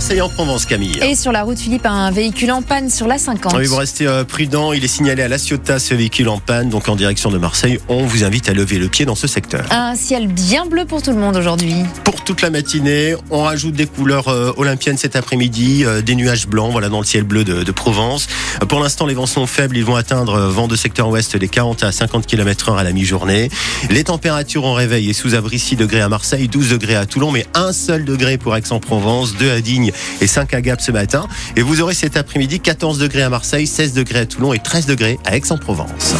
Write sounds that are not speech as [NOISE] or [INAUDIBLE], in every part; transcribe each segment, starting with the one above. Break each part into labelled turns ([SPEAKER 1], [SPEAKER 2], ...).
[SPEAKER 1] Marseille en Provence, Camille.
[SPEAKER 2] Et sur la route, Philippe, un véhicule en panne sur la 50.
[SPEAKER 1] Oui, vous restez euh, prudent. Il est signalé à La Ciotat, ce véhicule en panne, donc en direction de Marseille. On vous invite à lever le pied dans ce secteur.
[SPEAKER 2] Un ciel bien bleu pour tout le monde aujourd'hui.
[SPEAKER 1] Pour toute la matinée, on rajoute des couleurs euh, olympiennes cet après-midi, euh, des nuages blancs, voilà, dans le ciel bleu de, de Provence. Pour l'instant, les vents sont faibles. Ils vont atteindre vent de secteur ouest des 40 à 50 km/h à la mi-journée. Les températures en réveil et sous abri 6 degrés à Marseille, 12 degrés à Toulon, mais un seul degré pour Aix-en-Provence, 2 à Digne et 5 à Gap ce matin. Et vous aurez cet après-midi 14 degrés à Marseille, 16 degrés à Toulon et 13 degrés à Aix-en-Provence.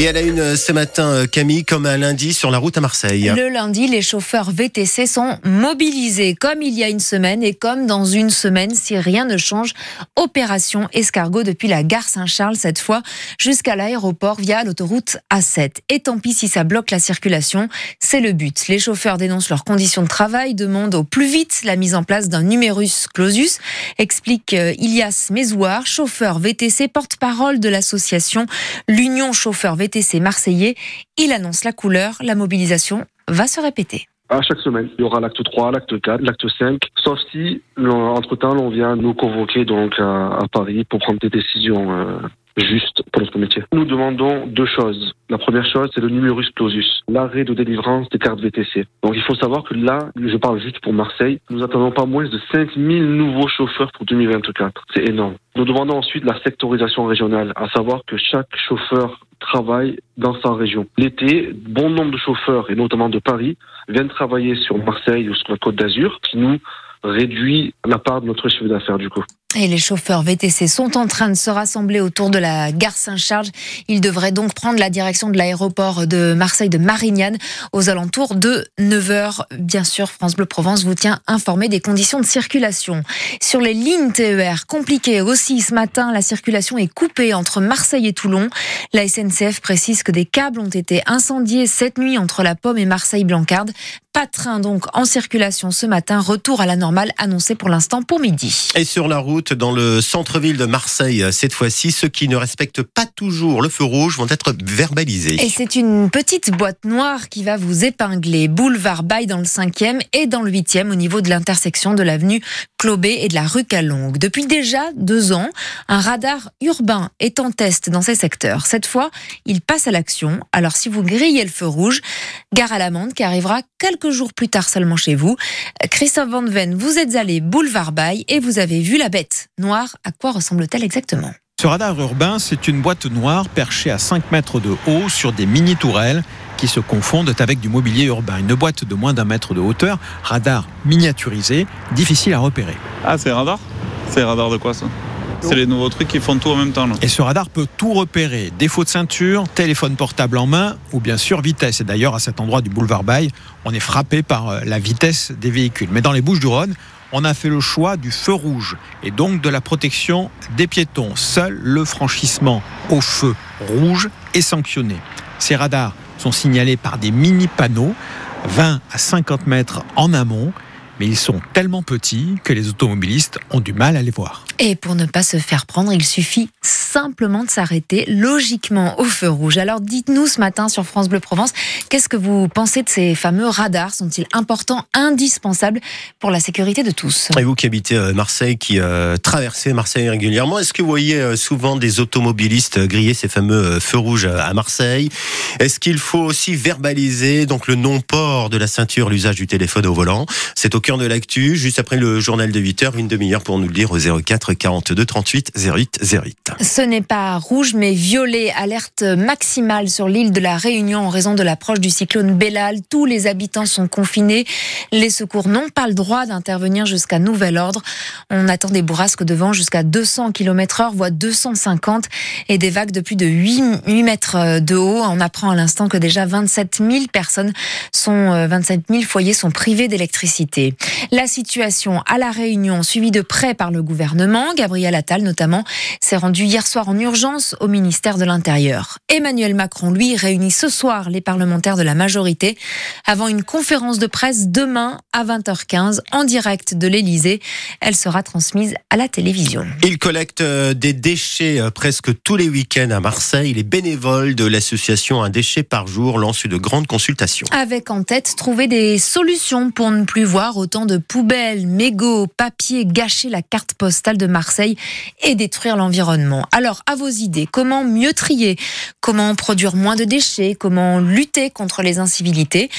[SPEAKER 1] Et à la une ce matin, euh, Camille, comme un lundi sur la route à Marseille.
[SPEAKER 2] Le lundi, les chauffeurs VTC sont mobilisés comme il y a une semaine et comme dans une semaine si rien ne change. Opération escargot depuis la gare Saint-Charles cette fois jusqu'à l'aéroport via l'autoroute A7. Et tant pis si ça bloque la circulation, c'est le but. Les chauffeurs dénoncent leurs conditions de travail, demandent au plus vite la mise en place d'un numerus clausus, explique euh, Ilias Mezouar, chauffeur VTC, porte-parole de l'association L'Union chauffeur VTC marseillais. Il annonce la couleur, la mobilisation va se répéter.
[SPEAKER 3] À chaque semaine, il y aura l'acte 3, l'acte 4, l'acte 5, sauf si, entre-temps, on vient nous convoquer donc à, à Paris pour prendre des décisions euh, justes pour notre métier. Nous demandons deux choses. La première chose, c'est le numerus clausus, l'arrêt de délivrance des cartes VTC. Donc il faut savoir que là, je parle juste pour Marseille, nous attendons pas moins de 5000 nouveaux chauffeurs pour 2024. C'est énorme. Nous demandons ensuite la sectorisation régionale, à savoir que chaque chauffeur travaille dans sa région. L'été, bon nombre de chauffeurs, et notamment de Paris, viennent travailler sur Marseille ou sur la Côte d'Azur, qui nous réduit la part de notre chiffre d'affaires du coup.
[SPEAKER 2] Et les chauffeurs VTC sont en train de se rassembler autour de la gare Saint-Charles. Ils devraient donc prendre la direction de l'aéroport de Marseille de Marignane aux alentours de 9h. Bien sûr, France Bleu Provence vous tient informé des conditions de circulation. Sur les lignes TER, compliquées aussi ce matin, la circulation est coupée entre Marseille et Toulon. La SNCF précise que des câbles ont été incendiés cette nuit entre la Pomme et Marseille-Blancarde. Pas de train donc en circulation ce matin. Retour à la normale annoncé pour l'instant pour midi.
[SPEAKER 1] Et sur la route, dans le centre-ville de Marseille, cette fois-ci, ceux qui ne respectent pas toujours le feu rouge vont être verbalisés.
[SPEAKER 2] Et c'est une petite boîte noire qui va vous épingler. Boulevard Baye dans le 5e et dans le 8e au niveau de l'intersection de l'avenue Clobé et de la rue Calongue. Depuis déjà deux ans, un radar urbain est en test dans ces secteurs. Cette fois, il passe à l'action. Alors si vous grillez le feu rouge, gare à l'amende qui arrivera quelques jours plus tard seulement chez vous. Christophe Van Ven, vous êtes allé boulevard Baye et vous avez vu la bête noire. À quoi ressemble-t-elle exactement?
[SPEAKER 4] Ce radar urbain, c'est une boîte noire perchée à 5 mètres de haut sur des mini-tourelles qui se confondent avec du mobilier urbain. Une boîte de moins d'un mètre de hauteur, radar miniaturisé, difficile à repérer.
[SPEAKER 5] Ah, c'est radar? C'est radar de quoi ça? C'est les nouveaux trucs qui font tout en même temps. Là.
[SPEAKER 4] Et ce radar peut tout repérer. Défaut de ceinture, téléphone portable en main ou bien sûr vitesse. Et d'ailleurs, à cet endroit du boulevard Baye, on est frappé par euh, la vitesse des véhicules. Mais dans les Bouches du Rhône, on a fait le choix du feu rouge et donc de la protection des piétons. Seul le franchissement au feu rouge est sanctionné. Ces radars sont signalés par des mini-panneaux, 20 à 50 mètres en amont, mais ils sont tellement petits que les automobilistes ont du mal à les voir.
[SPEAKER 2] Et pour ne pas se faire prendre, il suffit simplement de s'arrêter logiquement au feu rouge. Alors dites-nous ce matin sur France Bleu Provence, qu'est-ce que vous pensez de ces fameux radars? Sont-ils importants, indispensables pour la sécurité de tous?
[SPEAKER 1] Et vous qui habitez euh, Marseille, qui euh, traversez Marseille régulièrement, est-ce que vous voyez euh, souvent des automobilistes griller ces fameux feux rouges à Marseille? Est-ce qu'il faut aussi verbaliser donc le non-port de la ceinture, l'usage du téléphone au volant? C'est au cœur de l'actu, juste après le journal de 8 heures, une demi-heure pour nous le dire au 04 42 38 08 08.
[SPEAKER 2] Ce n'est pas rouge mais violet. Alerte maximale sur l'île de la Réunion en raison de l'approche du cyclone Bellal. Tous les habitants sont confinés. Les secours n'ont pas le droit d'intervenir jusqu'à nouvel ordre. On attend des bourrasques de vent jusqu'à 200 km heure, voire 250 et des vagues de plus de 8, 8 mètres de haut. On apprend à l'instant que déjà 27 000 personnes sont, 27 000 foyers sont privés d'électricité. La situation à la Réunion, suivie de près par le gouvernement, Gabriel Attal notamment, s'est rendu hier soir en urgence au ministère de l'Intérieur. Emmanuel Macron, lui, réunit ce soir les parlementaires de la majorité avant une conférence de presse demain à 20h15 en direct de l'Élysée. Elle sera transmise à la télévision.
[SPEAKER 1] Il collecte euh, des déchets euh, presque tous les week-ends à Marseille. Les bénévoles de l'association Un déchet par jour lancent une grande consultation.
[SPEAKER 2] Avec en tête trouver des solutions pour ne plus voir autant de poubelles, mégots, papier, gâcher la carte postale de Marseille et détruire l'environnement. Alors, à vos idées, comment mieux trier? Comment produire moins de déchets? Comment lutter contre les incivilités?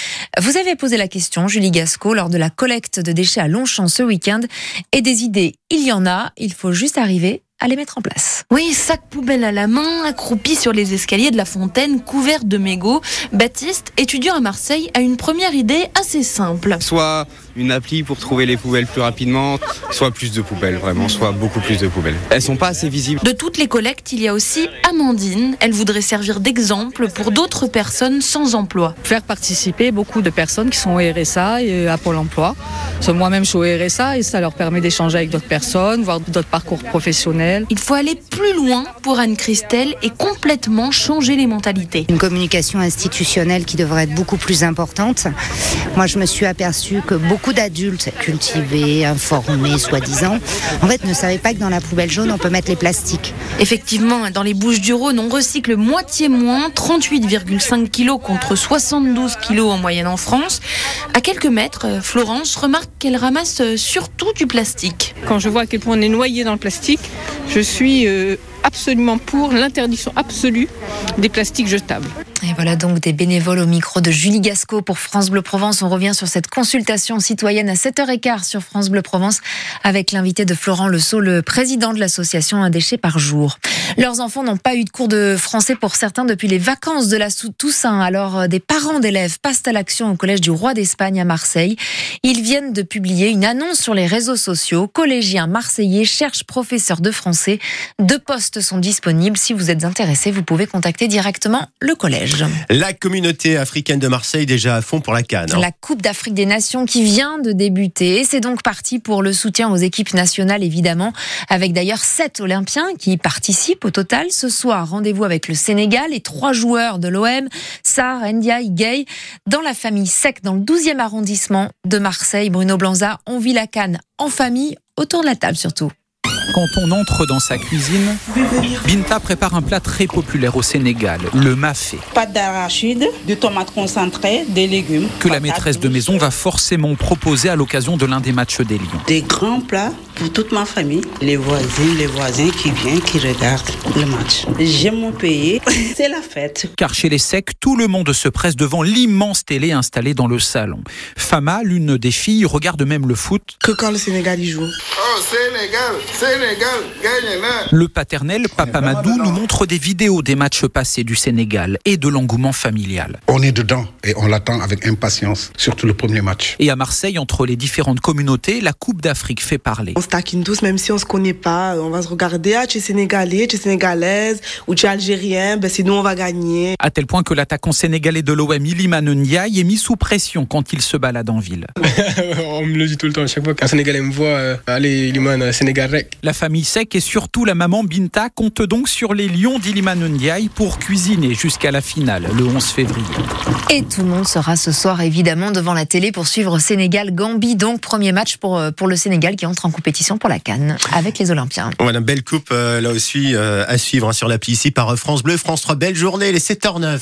[SPEAKER 2] Vous avez posé la question, Julie Gasco, lors de la collecte de déchets à Longchamp ce week-end. Et des idées, il y en a. Il faut juste arriver à les mettre en place.
[SPEAKER 6] Oui, sac poubelle à la main, accroupi sur les escaliers de la fontaine, couvert de mégots. Baptiste, étudiant à Marseille, a une première idée assez simple.
[SPEAKER 7] Soit une appli pour trouver les poubelles plus rapidement, soit plus de poubelles, vraiment, soit beaucoup plus de poubelles. Elles sont pas assez visibles.
[SPEAKER 6] De toutes les collectes, il y a aussi Amandine. Elle voudrait servir d'exemple pour d'autres personnes sans emploi.
[SPEAKER 8] Faire participer beaucoup de personnes qui sont au RSA et à Pôle emploi. Moi-même, je suis au RSA et ça leur permet d'échanger avec d'autres personnes, voir d'autres parcours professionnels.
[SPEAKER 6] Il faut aller plus loin pour Anne-Christelle et complètement changer les mentalités.
[SPEAKER 9] Une communication institutionnelle qui devrait être beaucoup plus importante. Moi, je me suis aperçue que beaucoup d'adultes cultivés, informés, soi-disant, en fait, ne savaient pas que dans la poubelle jaune, on peut mettre les plastiques.
[SPEAKER 6] Effectivement, dans les Bouches-du-Rhône, on recycle moitié moins, 38,5 kilos contre 72 kilos en moyenne en France. À quelques mètres, Florence remarque qu'elle ramasse surtout du plastique.
[SPEAKER 10] Quand je vois à quel point on est noyé dans le plastique, je suis euh, absolument pour l'interdiction absolue des plastiques jetables.
[SPEAKER 2] Et voilà donc des bénévoles au micro de Julie Gasco pour France Bleu Provence. On revient sur cette consultation citoyenne à 7h15 sur France Bleu Provence avec l'invité de Florent Le Sceau, le président de l'association Un déchet par jour. Leurs enfants n'ont pas eu de cours de français pour certains depuis les vacances de la Toussaint. Alors euh, des parents d'élèves passent à l'action au collège du Roi d'Espagne à Marseille. Ils viennent de publier une annonce sur les réseaux sociaux. Collégiens marseillais cherchent professeurs de français. Deux postes sont disponibles. Si vous êtes intéressé, vous pouvez contacter directement le collège.
[SPEAKER 1] La communauté africaine de Marseille déjà à fond pour la Cannes. hein.
[SPEAKER 2] La Coupe d'Afrique des Nations qui vient de débuter. C'est donc parti pour le soutien aux équipes nationales, évidemment, avec d'ailleurs sept Olympiens qui participent au total. Ce soir, rendez-vous avec le Sénégal et trois joueurs de l'OM, Sarr, Ndiaye, Gay. Dans la famille Sec, dans le 12e arrondissement de Marseille, Bruno Blanza, on vit la Cannes en famille, autour de la table surtout.
[SPEAKER 11] Quand on entre dans sa cuisine, Binta prépare un plat très populaire au Sénégal, le mafé,
[SPEAKER 12] Pâte d'arachide, de tomates concentrées, des légumes.
[SPEAKER 11] que la maîtresse de maison va forcément proposer à l'occasion de l'un des matchs des Lions.
[SPEAKER 12] Des grands plats pour toute ma famille. Les voisins, les voisins qui viennent, qui regardent le match. J'aime mon pays. [LAUGHS] C'est la fête.
[SPEAKER 11] Car chez les secs, tout le monde se presse devant l'immense télé installée dans le salon. Fama, l'une des filles, regarde même le foot.
[SPEAKER 12] Que quand le Sénégal y joue.
[SPEAKER 13] Oh, Sénégal, Sénégal, gagne là.
[SPEAKER 11] Le paternel, Papa Madou, nous montre des vidéos des matchs passés du Sénégal et de l'engouement familial.
[SPEAKER 14] On est dedans et on l'attend avec impatience, surtout le premier match.
[SPEAKER 11] Et à Marseille, entre les différentes communautés, la Coupe d'Afrique fait parler.
[SPEAKER 12] On se taquine tous, même si on se connaît pas. On va se regarder. Ah, tu es sénégalais, tu es sénégalaise, ou tu es algérien. Ben, sinon, on va gagner.
[SPEAKER 11] À tel point que l'attaquant sénégalais de l'OM, Iliman Ndiaye, est mis sous pression quand il se balade en ville. [LAUGHS]
[SPEAKER 15] On me le dit tout le temps, à chaque fois qu'un Sénégalais me voit, euh, allez, Liman, euh, Sénégal rec.
[SPEAKER 11] La famille Sec et surtout la maman Binta comptent donc sur les lions d'Iliman Ndiaye pour cuisiner jusqu'à la finale, le 11 février.
[SPEAKER 2] Et tout le monde sera ce soir évidemment devant la télé pour suivre Sénégal-Gambie. Donc premier match pour, euh, pour le Sénégal qui entre en compétition pour la Cannes avec les Olympiens.
[SPEAKER 1] Voilà, belle coupe euh, là aussi euh, à suivre hein, sur l'appli ici par France Bleu, France 3. Belle journée, les 7h09.